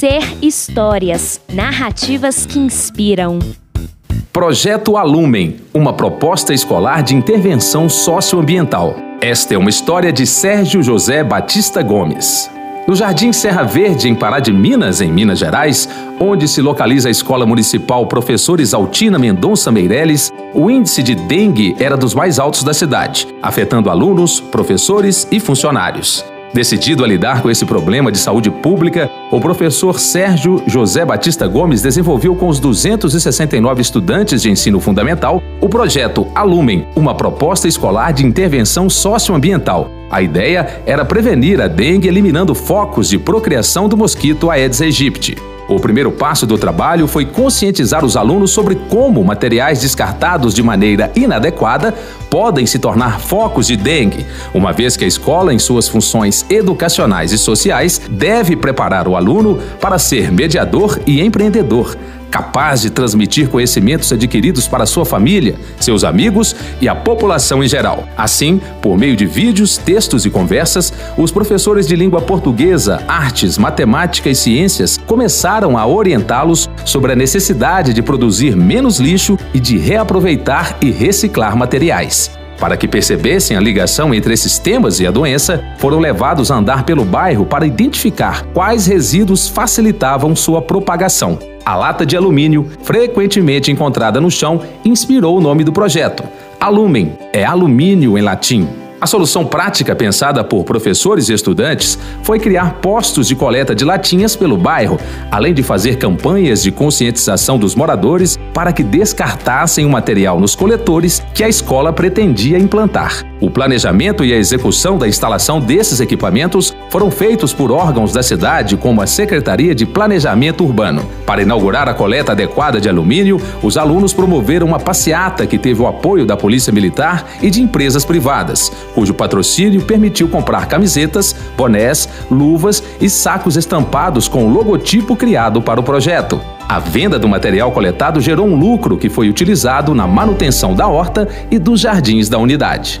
Ser Histórias, narrativas que inspiram. Projeto Alumen, uma proposta escolar de intervenção socioambiental. Esta é uma história de Sérgio José Batista Gomes. No Jardim Serra Verde, em Pará de Minas, em Minas Gerais, onde se localiza a Escola Municipal Professor Isaltina Mendonça Meireles, o índice de dengue era dos mais altos da cidade, afetando alunos, professores e funcionários. Decidido a lidar com esse problema de saúde pública, o professor Sérgio José Batista Gomes desenvolveu com os 269 estudantes de ensino fundamental o projeto Alumen, uma proposta escolar de intervenção socioambiental. A ideia era prevenir a dengue eliminando focos de procriação do mosquito Aedes aegypti. O primeiro passo do trabalho foi conscientizar os alunos sobre como materiais descartados de maneira inadequada podem se tornar focos de dengue, uma vez que a escola, em suas funções educacionais e sociais, deve preparar o aluno para ser mediador e empreendedor, capaz de transmitir conhecimentos adquiridos para sua família, seus amigos e a população em geral. Assim, por meio de vídeos, textos e conversas, os professores de língua portuguesa, artes, matemática e ciências começaram a orientá-los sobre a necessidade de produzir menos lixo e de reaproveitar e reciclar materiais. Para que percebessem a ligação entre esses temas e a doença, foram levados a andar pelo bairro para identificar quais resíduos facilitavam sua propagação. A lata de alumínio, frequentemente encontrada no chão, inspirou o nome do projeto. Alumen é alumínio em latim. A solução prática pensada por professores e estudantes foi criar postos de coleta de latinhas pelo bairro, além de fazer campanhas de conscientização dos moradores para que descartassem o material nos coletores que a escola pretendia implantar. O planejamento e a execução da instalação desses equipamentos foram feitos por órgãos da cidade, como a Secretaria de Planejamento Urbano. Para inaugurar a coleta adequada de alumínio, os alunos promoveram uma passeata que teve o apoio da Polícia Militar e de empresas privadas, cujo patrocínio permitiu comprar camisetas, bonés, luvas e sacos estampados com o logotipo criado para o projeto. A venda do material coletado gerou um lucro que foi utilizado na manutenção da horta e dos jardins da unidade.